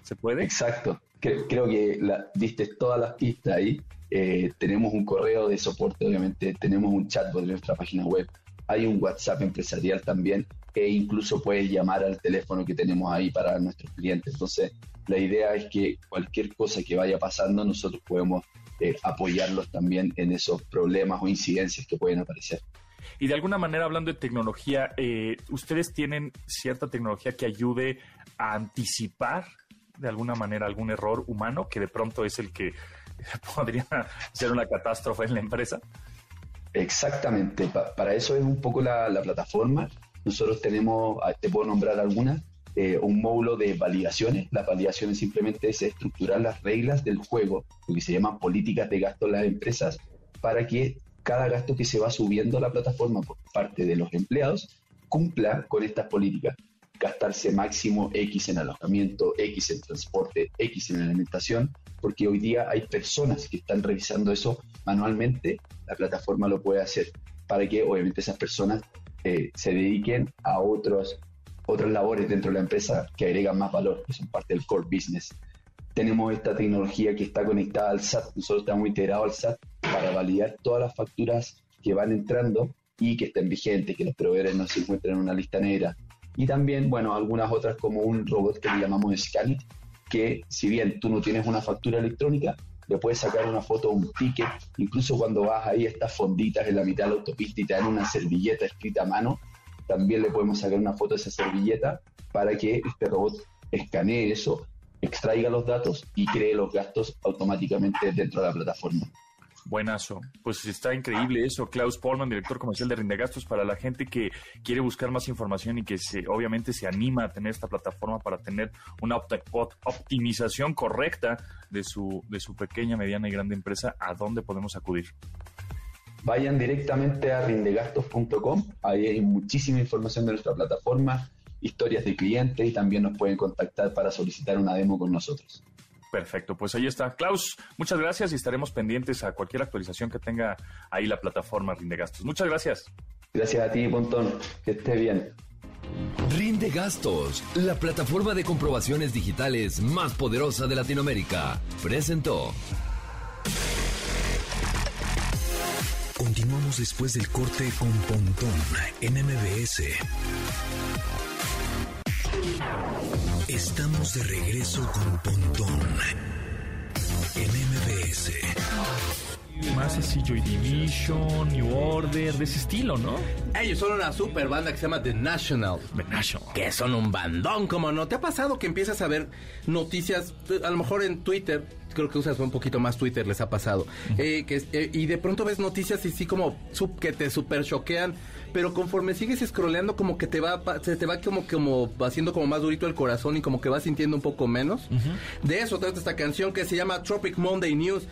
¿Se puede? Exacto. Cre- creo que la, diste todas las pistas ahí. Eh, tenemos un correo de soporte, obviamente, tenemos un chatbot en nuestra página web, hay un WhatsApp empresarial también, e incluso puedes llamar al teléfono que tenemos ahí para nuestros clientes. Entonces, la idea es que cualquier cosa que vaya pasando, nosotros podemos eh, apoyarlos también en esos problemas o incidencias que pueden aparecer. Y de alguna manera, hablando de tecnología, eh, ¿ustedes tienen cierta tecnología que ayude a anticipar de alguna manera algún error humano que de pronto es el que podría ser una catástrofe en la empresa? Exactamente, Pa- para eso es un poco la, la plataforma. Nosotros tenemos, ah, te puedo nombrar algunas, eh, un módulo de validaciones. Las validaciones simplemente es estructurar las reglas del juego, lo que se llaman políticas de gasto en las empresas, para que cada gasto que se va subiendo a la plataforma por parte de los empleados cumpla con estas políticas. Gastarse máximo X en alojamiento, X en transporte, X en alimentación, porque hoy día hay personas que están revisando eso manualmente, la plataforma lo puede hacer para que obviamente esas personas eh, se dediquen a otros, otras labores dentro de la empresa que agregan más valor, que son parte del core business. Tenemos esta tecnología que está conectada al SAT, nosotros estamos integrados al SAT para validar todas las facturas que van entrando y que estén vigentes, que los proveedores no se encuentren en una lista negra. Y también, bueno, algunas otras como un robot que le llamamos Scanit, que si bien tú no tienes una factura electrónica, le puedes sacar una foto o un ticket, incluso cuando vas ahí a estas fonditas en la mitad de la autopista y te dan una servilleta escrita a mano, también le podemos sacar una foto de esa servilleta para que este robot escanee eso, extraiga los datos y cree los gastos automáticamente dentro de la plataforma. Buenazo. Pues está increíble eso. Klaus Polman, director comercial de Rindegastos, para la gente que quiere buscar más información y que se, obviamente se anima a tener esta plataforma para tener una optimización correcta de su, de su pequeña, mediana y grande empresa, ¿a dónde podemos acudir? Vayan directamente a rindegastos.com, ahí hay muchísima información de nuestra plataforma, historias de clientes y también nos pueden contactar para solicitar una demo con nosotros. Perfecto, pues ahí está. Klaus, muchas gracias y estaremos pendientes a cualquier actualización que tenga ahí la plataforma Rindegastos. Muchas gracias. Gracias a ti, Pontón, que esté bien. Rinde Gastos, la plataforma de comprobaciones digitales más poderosa de Latinoamérica, presentó. Continuamos después del corte con Pontón en MBS. Estamos de regreso con Pontón en MBS. más así Joy Division, New Order, de ese estilo, ¿no? Ellos son una super banda que se llama The National. The National. Que son un bandón, como no. ¿Te ha pasado que empiezas a ver noticias, a lo mejor en Twitter, creo que usas un poquito más Twitter, les ha pasado, eh, que, eh, y de pronto ves noticias y sí como sub- que te super choquean, pero conforme sigues scrolleando como que te va, se te va como, como haciendo como más durito el corazón y como que vas sintiendo un poco menos. De eso trata esta canción que se llama Tropic Monday News.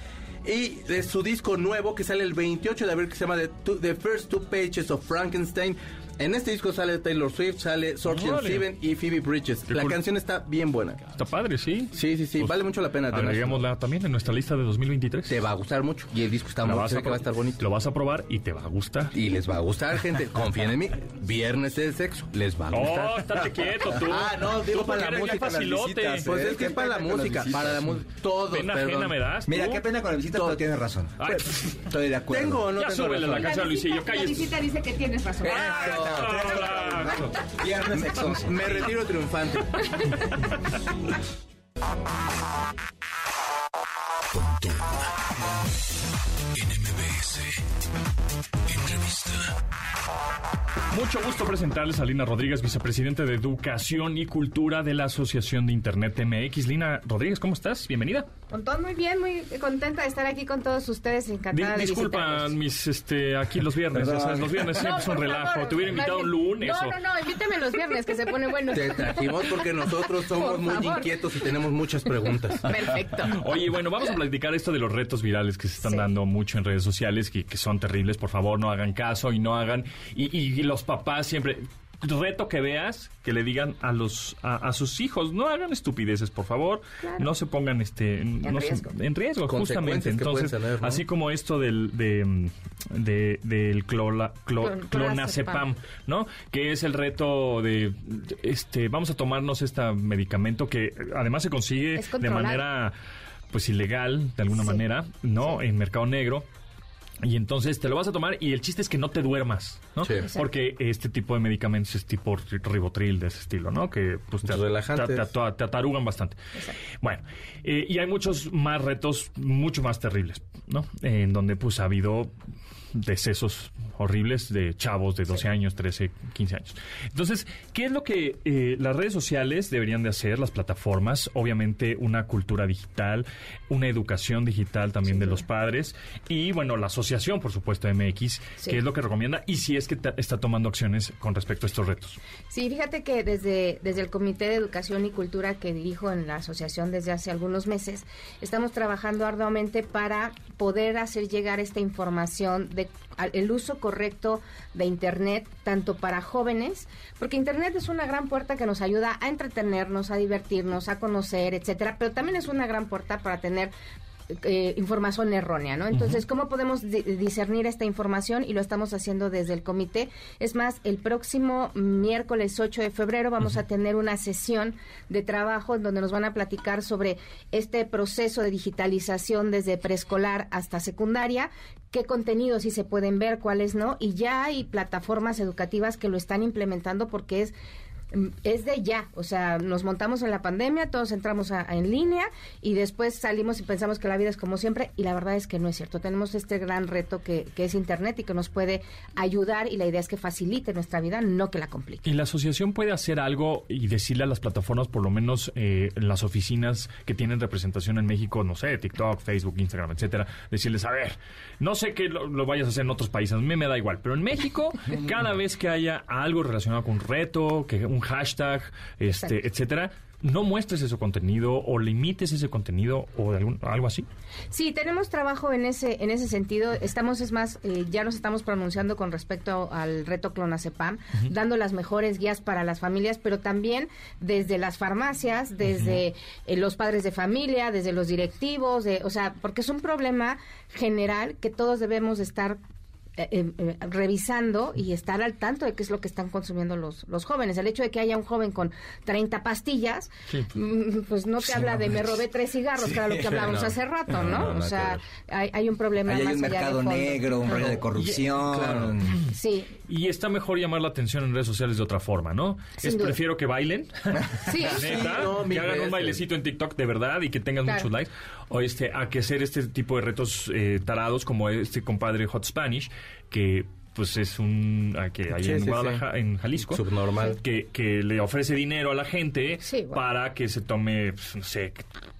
Y de su disco nuevo que sale el 28 de abril que se llama The, Two- The First Two Pages of Frankenstein. En este disco sale Taylor Swift, sale Sorge Órale. Steven y Phoebe Bridges. La cool. canción está bien buena. Está padre, sí. Sí, sí, sí, Pues, vale mucho la pena. Agreguémosla también en nuestra lista de 2023. Te va a gustar mucho. Y el disco está muy que va a estar bonito. Lo vas a probar y te va a gustar. Y les va a gustar, gente. Confíen en mí. Viernes de sexo. Les va a gustar. Oh, estate quieto tú. Ah, no, digo para la música, las facilote. visitas, Pues Eh, es que es para la música. Para la música. Pena perdón. ajena me das. Mira, qué pena con la visita, pero tienes razón. Estoy de acuerdo. ¿Tengo o no Ya tengo súbele la razón? canción, Luisillo. la visita dice que tienes razón. Viernes. Me retiro triunfante. Mucho gusto presentarles a Lina Rodríguez, vicepresidente de Educación y Cultura de la Asociación de Internet MX. Lina Rodríguez, ¿cómo estás? Bienvenida. Montón, muy bien, muy contenta de estar aquí con todos ustedes, Di- encantada de disculpa, visitarlos. mis, este, aquí los viernes, ya sabes, los viernes siempre No, es un por relajo. favor, Te hubiera invitado un lunes No, o... no, no, invítame los viernes, que se pone bueno. Te trajimos porque nosotros somos Por muy favor. inquietos y tenemos muchas preguntas. Perfecto. Oye, bueno, vamos a platicar esto de los retos virales que se están Sí. dando mucho en redes sociales, que, que son terribles. Por favor, no hagan caso y no hagan. Y, y los papás siempre. Reto que veas, que le digan a los a, a sus hijos, no hagan estupideces, por favor, Claro. no se pongan este no se- riesgo. en riesgo, justamente. Entonces, tener, ¿no? así como esto del de, de- del clola- clo- Clon- clonazepam. ¿no? Que es el reto de este vamos a tomarnos este medicamento que además se consigue de manera pues ilegal de alguna Sí. manera, ¿no? En mercado negro. Y entonces te lo vas a tomar y el chiste es que no te duermas, ¿no? Sí. Porque este tipo de medicamentos es tipo ri- ribotril de ese estilo, ¿no? Que pues te, te- te- te atarugan bastante. Bueno, eh, y hay muchos más retos, mucho más terribles, ¿no? En donde pues ha habido decesos horribles de chavos de 12 años, 13, 15 años. Entonces, ¿qué es lo que eh, las redes sociales deberían de hacer, las plataformas? Obviamente una cultura digital, una educación digital también de los padres y, bueno, la asociación, por supuesto, MX. ¿qué es lo que recomienda? Y si es que está tomando acciones con respecto a estos retos. Sí, fíjate que desde, desde el Comité de Educación y Cultura que dirijo en la asociación desde hace algunos meses, estamos trabajando arduamente para poder hacer llegar esta información de el uso correcto de Internet, tanto para jóvenes, porque Internet es una gran puerta que nos ayuda a entretenernos, a divertirnos, a conocer, etcétera, pero también es una gran puerta para tener eh, información errónea, ¿no? Entonces, ¿cómo podemos di- discernir esta información? Y lo estamos haciendo desde el comité. Es más, el próximo miércoles 8 de febrero vamos a tener una sesión de trabajo en donde nos van a platicar sobre este proceso de digitalización desde preescolar hasta secundaria, qué contenidos sí se pueden ver, cuáles no, y ya hay plataformas educativas que lo están implementando porque es es de ya, o sea, nos montamos en la pandemia, todos entramos a- a en línea y después salimos y pensamos que la vida es como siempre y la verdad es que no es cierto. Tenemos este gran reto que, que es Internet y que nos puede ayudar y la idea es que facilite nuestra vida, no que la complique. ¿Y la asociación puede hacer algo y decirle a las plataformas, por lo menos eh, las oficinas que tienen representación en México, no sé, TikTok, Facebook, Instagram, etcétera, decirles, a ver, no sé que lo, lo vayas a hacer en otros países, a mí me da igual, pero en México, cada vez que haya algo relacionado con un reto, que un hashtag, este, Exacto. etcétera, no muestres ese contenido o limites ese contenido o de algún, algo así. Sí, tenemos trabajo en ese en ese sentido. Estamos, es más, eh, ya nos estamos pronunciando con respecto al reto Clonazepam, dando las mejores guías para las familias, pero también desde las farmacias, desde eh, los padres de familia, desde los directivos, de, o sea, porque es un problema general que todos debemos de estar eh, eh, eh, revisando y estar al tanto de qué es lo que están consumiendo los, los jóvenes. El hecho de que haya un joven con 30 pastillas, mm, pues no te habla de me robé tres cigarros, que era lo que hablábamos no. hace rato, No, ¿no? no, o sea, hay, hay un problema Ahí hay más un allá de mercado fondo. negro, un rollo de corrupción. claro. Sí, Y está mejor llamar la atención en redes sociales de otra forma, ¿no? Sin es duda. prefiero que bailen, sí. la neta, no, que hagan un bailecito en TikTok de verdad y que tengan Claro. muchos likes, o este, a que hacer este tipo de retos eh, tarados como este compadre Hot Spanish, que pues es un a que hay Sí, en sí, Guadalajara, sí. en Jalisco, Subnormal. que, que le ofrece dinero a la gente bueno. para que se tome, pues, no sé,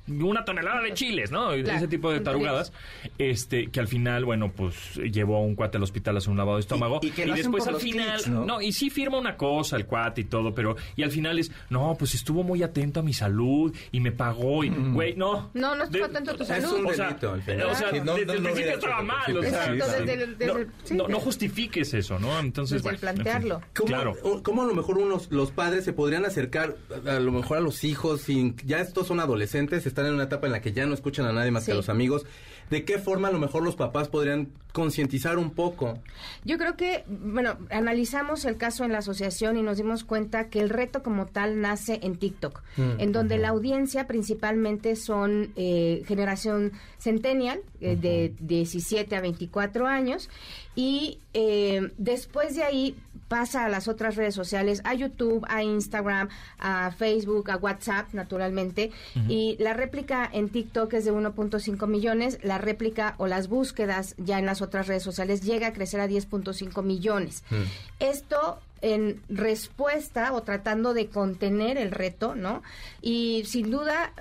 una tonelada de chiles, ¿no? Claro, Ese tipo de tarugadas, este, que al final, bueno, pues llevó a un cuate al hospital a hacer un lavado de estómago y que lo después por al final, ¿no? no, y sí firma una cosa el cuate y todo, pero y al final es, no, pues estuvo muy atento a mi salud y me pagó y, güey, no. No, no estuvo atento a tu Es salud. un O sea, o Sí, no- desde no- el principio estaba mal, o principio. sea, Sí, Exacto, sí. desde el- desde no, el- sí, no, no desde- justifiques eso, ¿no? Entonces, Desde bueno, en fin. plantearlo. ¿Cómo, Claro. cómo a lo mejor unos, los padres se podrían acercar a, a lo mejor a los hijos sin ya estos son adolescentes, están en una etapa en la que ya no escuchan a nadie más que a los amigos? ¿De qué forma a lo mejor los papás podrían concientizar un poco? Yo creo que, bueno, analizamos el caso en la asociación y nos dimos cuenta que el reto como tal nace en TikTok, en donde la audiencia principalmente son eh, generación centennial, eh, de 17 a 24 años, y eh, después de ahí pasa a las otras redes sociales, a YouTube, a Instagram, a Facebook, a WhatsApp, naturalmente, y la réplica en TikTok es de 1.5 millones, la réplica o las búsquedas ya en las otras redes sociales llega a crecer a 10.5 millones. Esto en respuesta o tratando de contener el reto, ¿no? Y sin duda,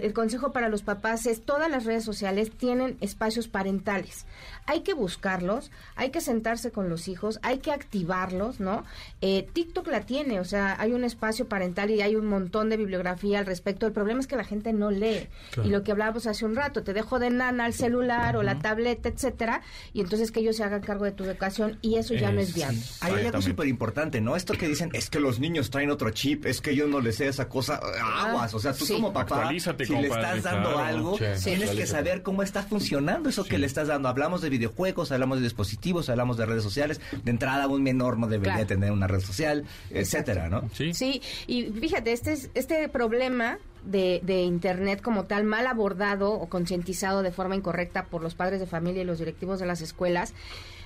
el consejo para los papás es todas las redes sociales tienen espacios parentales. Hay que buscarlos, hay que sentarse con los hijos, hay que activarlos, ¿no? Eh, TikTok la tiene, o sea, hay un espacio parental y hay un montón de bibliografía al respecto. El problema es que la gente no lee. Y lo que hablábamos hace un rato, te dejo de nana el celular o la tableta, etcétera, y entonces que ellos se hagan cargo de tu educación y eso ya no es viable. Hay algo súper importante, ¿no? Esto que dicen, es que los niños traen otro chip, es que yo no les sé esa cosa, aguas. O sea, tú sí. como papá, Actualízate, si le estás dando claro. algo, tienes que saber cómo está funcionando eso que le estás dando. Hablamos de videojuegos, hablamos de dispositivos, hablamos de redes sociales. De entrada, un menor no debería Claro. tener una red social, etcétera, ¿no? Sí. Sí, y fíjate, este, es- este problema de, de Internet como tal, mal abordado o concientizado de forma incorrecta por los padres de familia y los directivos de las escuelas,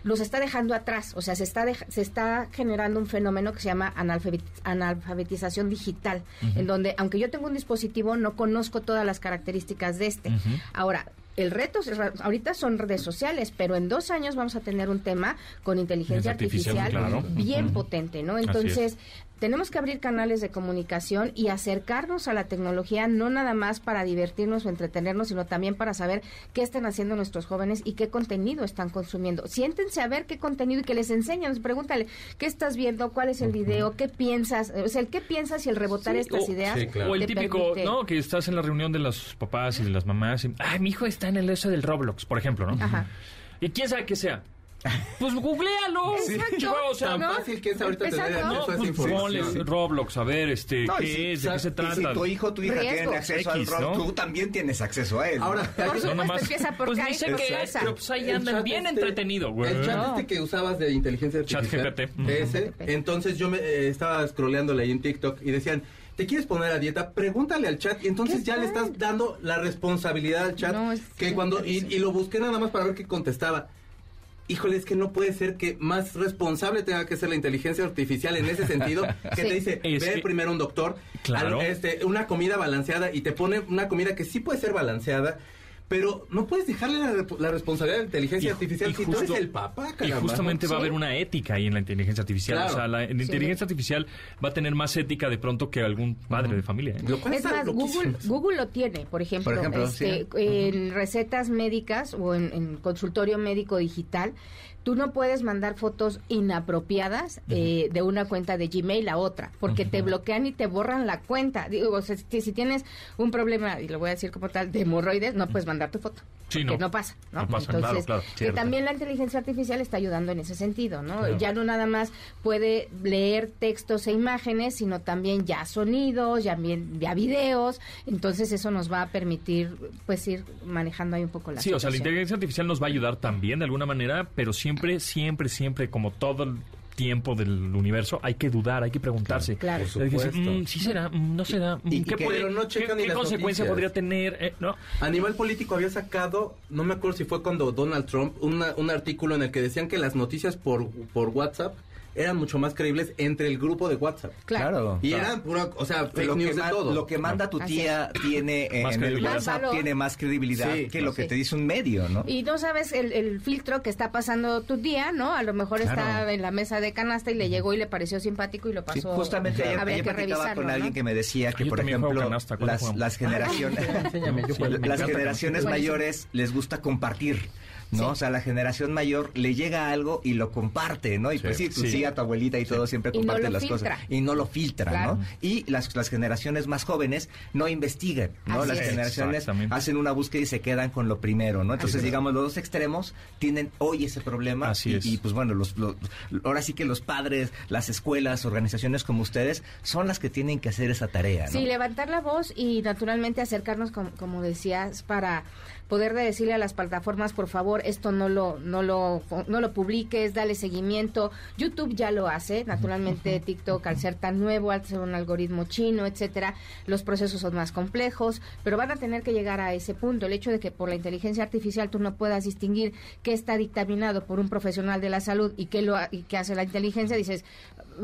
los está dejando atrás. O sea, se está, dej- se está generando un fenómeno que se llama analfabet- analfabetización digital, en donde, aunque yo tengo un dispositivo, no conozco todas las características de este. Ahora, el reto ahorita son redes sociales, pero en dos años vamos a tener un tema con inteligencia Artificial, artificial, claro. bien potente, ¿no? Entonces, tenemos que abrir canales de comunicación y acercarnos a la tecnología, no nada más para divertirnos o entretenernos, sino también para saber qué están haciendo nuestros jóvenes y qué contenido están consumiendo. Siéntense a ver qué contenido y que les enseñan. Pregúntale, ¿qué estás viendo? ¿Cuál es el video? ¿Qué piensas? O sea, el qué piensas y el rebotar Sí, estas o- ideas. sí, claro. O el típico, permite- ¿no? Que estás en la reunión de los papás y de las mamás y, ay, mi hijo está en el eso del Roblox, por ejemplo, ¿no? Ajá. ¿Y quién sabe qué sea? Pues googlealo. Exacto. Chihuahua, o sea, Tan ¿no? fácil que es ahorita tener Empezando. no, acceso a esa pues información. ponle Roblox, a ver, este, No, y ¿qué si- es? ¿De qué se y trata? si tu hijo o tu hija Riesgos. tienen acceso X, al ¿no? tú también tienes acceso a él. ¿no? Ahora, Por hay- supuesto, nomás- empieza por pues caer ni sé qué es, pero pues ahí andan chat bien este- entretenido, güey. El chat No. este que usabas de inteligencia Chat artificial. GPT. Ese. Entonces yo me eh, estaba scrolleándole ahí en TikTok y decían, ¿te quieres poner a dieta? Pregúntale al chat y entonces ¿Qué ya le tal? estás dando la responsabilidad al chat. No, es que cuando y, y lo busqué nada más para ver qué contestaba. Híjole, es que no puede ser que más responsable tenga que ser la inteligencia artificial en ese sentido, que Sí. te dice, Es ve que- primero un doctor, Claro. al- este, una comida balanceada y te pone una comida que sí puede ser balanceada, pero no puedes dejarle la, la responsabilidad de la inteligencia Y- artificial y si tú justo- eres el papá, Y justamente ¿no? va a haber una ética ahí en la inteligencia artificial. Claro. O sea, la, la inteligencia artificial va a tener más ética de pronto que algún padre de familia. ¿eh? Lo cual Es más. Google, Google lo tiene, por ejemplo, Por ejemplo, este, sí. en recetas médicas o en, en consultorio médico digital, tú no puedes mandar fotos inapropiadas eh, de una cuenta de Gmail a otra, porque te bloquean y te borran la cuenta. Digo, o sea, si, si tienes un problema, y lo voy a decir como tal, de hemorroides, no puedes mandar tu foto. Sí, que no. no pasa, ¿no? No pasa, claro, Entonces, claro, que cierto. también la inteligencia artificial está ayudando en ese sentido, ¿no? Claro. Ya no nada más puede leer textos e imágenes, sino también ya sonidos, ya, videos. Entonces eso nos va a permitir, pues, ir manejando ahí un poco la Sí, o sea, la inteligencia artificial nos va a ayudar también de alguna manera, pero siempre, siempre, siempre, como todo el tiempo del universo, hay que dudar, hay que preguntarse. Claro. Por que decir, supuesto. "Mm, sí será, Mm, no será, Mm, Y- y ¿qué, que- puede- pero no qué- checan ni qué las consecuencia noticias. podría tener? Eh, ¿no? A nivel político había sacado, no me acuerdo si fue cuando Donald Trump, una- un artículo en el que decían que las noticias por, por WhatsApp eran mucho más creíbles entre el grupo de WhatsApp. Claro. Y eran pura, o sea, fake lo news que, de ma- todo. lo que manda tu tía tiene Más en el. Más WhatsApp tiene más credibilidad Sí, que lo que sí. te dice un medio, ¿no? Y no sabes el, el filtro que está pasando tu día, ¿no? A lo mejor Claro. está en la mesa de canasta y le llegó y le pareció simpático y lo Sí, pasó. justamente ayer, habría ayer que platicaba revisarlo, con alguien ¿no? que me decía que, Yo por ejemplo, canasta, ¿cuándo las, las generaciones, las generaciones mayores les gusta compartir. ¿No? O sea, la generación mayor le llega algo y lo comparte, ¿no? Y pues sí, tu Sí. tía, tu abuelita y todo siempre no lo las filtra. cosas. Y no lo filtra, Claro. ¿no? Y las, las generaciones más jóvenes no investigan, ¿no? Así las es. generaciones hacen una búsqueda y se quedan con lo primero, ¿no? Entonces, digamos, los dos extremos tienen hoy ese problema. Así y, es. y, pues bueno, los, los- ahora sí que los padres, las escuelas, organizaciones como ustedes, son las que tienen que hacer esa tarea, ¿no? Sí, levantar la voz y naturalmente acercarnos, com- como, decías, para poder de decirle a las plataformas, por favor, esto no lo, no lo, no lo publiques, dale seguimiento. YouTube ya lo hace, naturalmente TikTok al ser tan nuevo, al ser un algoritmo chino, etcétera, los procesos son más complejos, pero van a tener que llegar a ese punto. El hecho de que por la inteligencia artificial tú no puedas distinguir qué está dictaminado por un profesional de la salud y qué lo y qué hace la inteligencia, dices,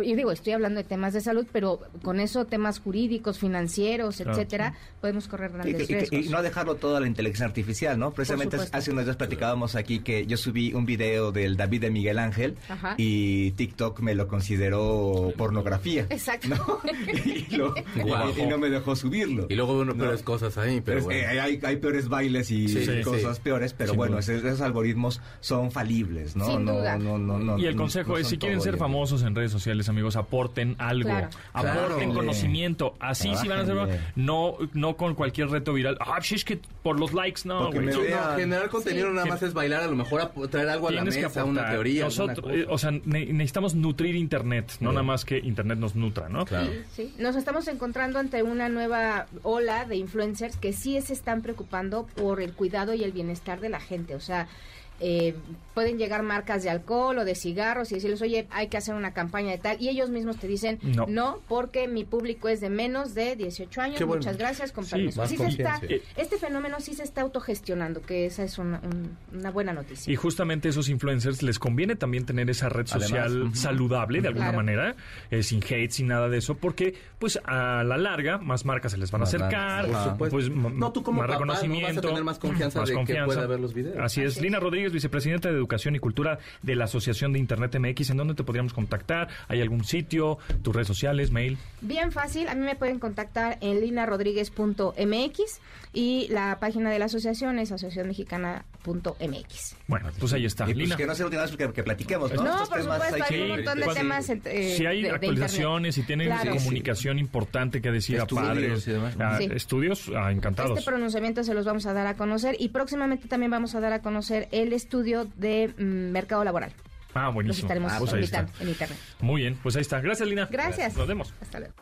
y digo, estoy hablando de temas de salud, pero con eso temas jurídicos, financieros, Claro. etcétera, podemos correr grandes y- y- riesgos. y no dejarlo todo a la inteligencia artificial, ¿no? Precisamente hace unos días platicábamos aquí que yo subí un video del David de Miguel Ángel Ajá. y TikTok me lo consideró pornografía. Exacto. ¿no? y, lo- Guau. y no me dejó subirlo. Y luego uno No. peores cosas ahí, pero Es- bueno. eh, hay, hay peores bailes y Sí, cosas sí. peores, pero Sin bueno, esos, esos algoritmos son falibles, ¿no? Sin no, duda. no, no, no, Y el consejo no es, si quieren ser bien. famosos en redes sociales, amigos, aporten algo. Claro. Aporten Claro. conocimiento. Así sí van a ser... Trabájenle. No, no con cualquier reto viral. Ah, sí, es que por los likes, no, güey. Sí, generar contenido Sí. nada más es bailar, a lo mejor ap- traer algo a la que mesa, aportar. una teoría. Nosotros, eh, o sea, ne- necesitamos nutrir Internet, no nada más que Internet nos nutra, ¿no? Claro. Sí, nos estamos encontrando ante una nueva ola de influencers que sí se están preocupando por el cuidado y el bienestar de la gente. O sea, eh, pueden llegar marcas de alcohol o de cigarros y decirles, oye, hay que hacer una campaña de tal. Y ellos mismos te dicen, No. no, porque mi público es de menos de 18 años. Qué bueno. Muchas gracias, con Sí, permiso. Sí se está- conciencia. este fenómeno sí se está autogestionando, que esa es una, un- una buena noticia. Y justamente esos influencers les conviene también tener esa red social Además, saludable de alguna Claro. manera, eh, sin hate, sin nada de eso, porque pues a la larga más marcas se les van a acercar, marcas, por supuesto. pues No, tú como más papá, ¿no? reconocimiento, Vas a tener más confianza de que pueda ver los videos. Así es. Así es. Lina Rodríguez, vicepresidenta de Educación y Cultura de la Asociación de Internet MX, ¿en dónde te podríamos contactar? ¿Hay algún sitio? ¿Tus redes sociales? ¿Mail? Bien fácil, a mí me pueden contactar en linarodríguez.mx y la página de la asociación es asociacionmexicana.mx. Bueno, pues ahí está. Y pues Lina. que no sea la última vez que, que platiquemos, ¿no? No, Estos por temas supuesto, hay un que- montón de cuando- temas entre- si hay de- de actualizaciones y tienen Claro. comunicación importante que decir Estudios a padres, y demás. a Sí. estudios, ah, encantados. Este pronunciamiento se los vamos a dar a conocer y próximamente también vamos a dar a conocer el estudio de mm, mercado laboral. ah, Los buenísimo. estaremos Pues ahí está. invitando en internet. Muy bien, pues ahí está. Gracias, Lina. Gracias. Nos vemos. Hasta luego.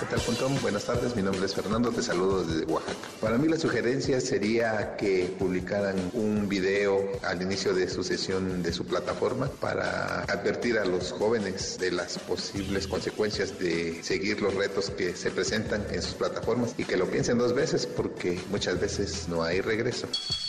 En MBS 102.5. ¿Qué tal, Pontón? Buenas tardes, mi nombre es Fernando, te saludo desde Oaxaca. Para mí la sugerencia sería que publicaran un video al inicio de su sesión de su plataforma para advertir a los jóvenes de las posibles consecuencias de seguir los retos que se presentan en sus plataformas y que lo piensen dos veces porque muchas veces no hay regreso.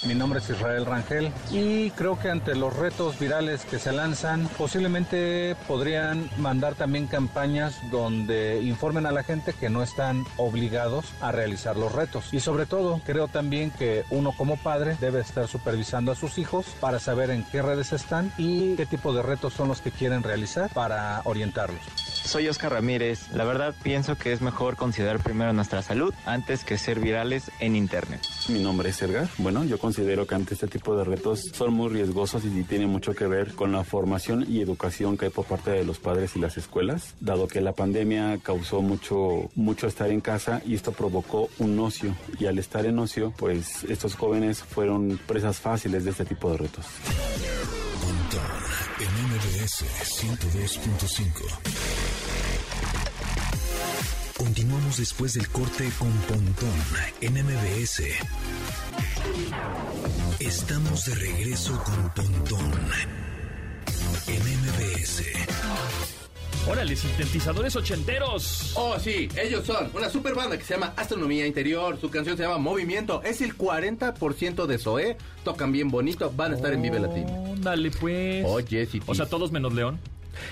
Mi nombre es Israel Rangel y creo que ante los retos virales que se lanzan, posiblemente podrían mandar también campañas donde informen a la gente que no están obligados a realizar los retos. Y sobre todo, creo también que uno como padre debe estar supervisando a sus hijos para saber en qué redes están y qué tipo de retos son los que quieren realizar para orientarlos. Soy Oscar Ramírez. La verdad pienso que es mejor considerar primero nuestra salud antes que ser virales en Internet. Mi nombre es Edgar. Bueno, yo considero que ante este tipo de retos son muy riesgosos y tienen mucho que ver con la formación y educación que hay por parte de los padres y las escuelas, dado que la pandemia causó mucho, mucho estar en casa y esto provocó un ocio. Y al estar en ocio, pues estos jóvenes fueron presas fáciles de este tipo de retos. en MBS 102.5. Continuamos después del corte con Pontón en MBS. Estamos de regreso con Pontón en MBS. Órale, sintetizadores ochenteros. Oh, sí, ellos son una super banda que se llama Astronomía Interior. Su canción se llama Movimiento. Es el 40% de Zoé. Tocan bien bonito. Van a estar en Vive Latino. Dale, pues. Oye, sí. O sea, todos menos León.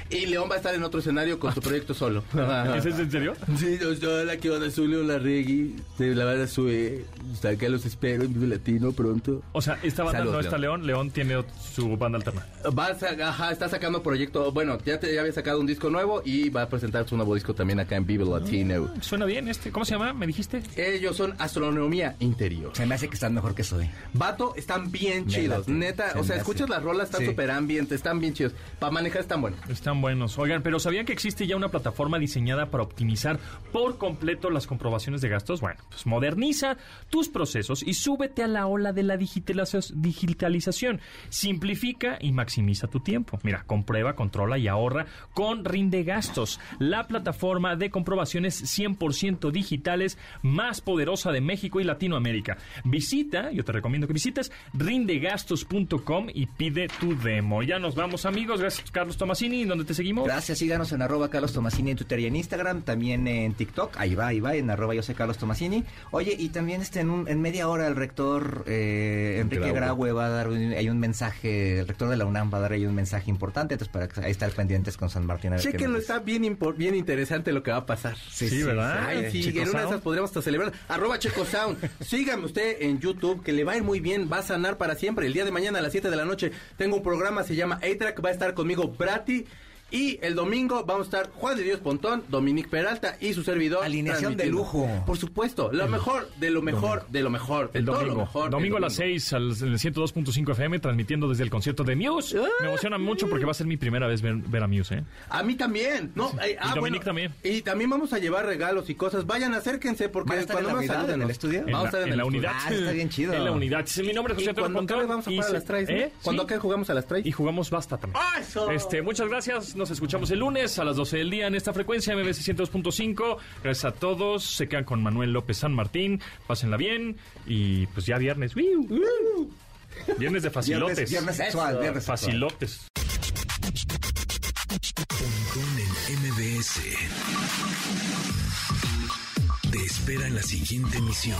Y León va a estar en otro escenario con su proyecto solo. ¿Es en serio? Sí, yo la que van a subir la reggae, se la van a subir. Hasta que los espero en Vive Latino pronto. O sea, esta banda Saludos, no está León, León tiene su banda alterna. Va a sa- ajá, está sacando proyecto. Bueno, ya, te, ya había sacado un disco nuevo y va a presentar su nuevo disco también acá en Vive Latino. Suena bien este. ¿Cómo se llama? ¿Me dijiste? Ellos son Astronomía Interior. Se me hace que están mejor que soy. Vato, están bien Me chidos. late. Neta, Se o sea, escuchas las rolas, están Sí. súper ambientes, están bien chidos. Para manejar están buenos. Están buenos. Oigan, pero ¿sabían que existe ya una plataforma diseñada para optimizar por completo las comprobaciones de gastos? Bueno, pues moderniza tus procesos y súbete a la ola de la digitaliza- digitalización. Simplifica y maximiza tu tiempo. Mira, comprueba, controla y ahorra con Rinde Gastos, la plataforma de comprobaciones 100% digitales más poderosa de México y Latinoamérica. Visita, yo te recomiendo que visites rindegastos.com y pide tu demo. Ya nos vamos, amigos. Gracias, Carlos Tomasini. ¿Dónde te seguimos? Gracias, síganos en arroba Carlos Tomasini en Twitter y en Instagram, también en TikTok, ahí va, ahí va, en arroba yo soy Carlos Tomasini. Oye, y también este, en, un- en media hora el rector eh, Enrique Graue. Graue va a dar un, hay un mensaje, el rector de la UNAM va a dar ahí un mensaje importante, entonces para ahí estar pendientes con San Martín. Chequenlo, está bien, bien interesante lo que va a pasar. Sí, sí, ¿verdad? Ay, sí, Checo en una de Sound. esas podríamos hasta celebrar. Arroba Checo Sound. Sígame usted en YouTube, que le va a ir muy bien, va a sanar para siempre. El día de mañana a las 7 de la noche tengo un programa, se llama A-Track, va a estar conmigo Brati. Y el domingo vamos a estar Juan de Dios Pontón, Dominique Peralta y su servidor. Alineación de lujo. Por supuesto, lo mejor, de lo mejor, de lo mejor. de El todo lo domingo. mejor, el domingo a las 6 al en el 102.5 FM, transmitiendo desde el concierto de Muse. Me emociona mucho porque va a ser mi primera vez ver, ver a Muse, ¿eh? A mí también. No, ay, ah, Dominique bueno, también. Y también vamos a llevar regalos y cosas. Vayan, acérquense porque ¿Van a estar cuando en la nos unidad, en el estudio? En Vamos a la, estar en, en el la estudio. unidad. Ah, está bien chido. En la unidad. Sí, Mi nombre es Y José cuando Pontón. acabe vamos a y jugar a las trays, ¿no? ¿Eh? Cuando Sí. acabe jugamos a las trays. Y jugamos basta también. ¡Eso! Este, muchas gracias. Nos escuchamos el lunes a las 12 del día en esta frecuencia MBC 102.5. Gracias a todos. Se quedan con Manuel López San Martín. Pásenla bien. Y pues ya viernes. Viernes de facilotes. Viernes, viernes sexual, viernes sexual. Facilotes. Pontón en MBS. Te espera en la siguiente emisión.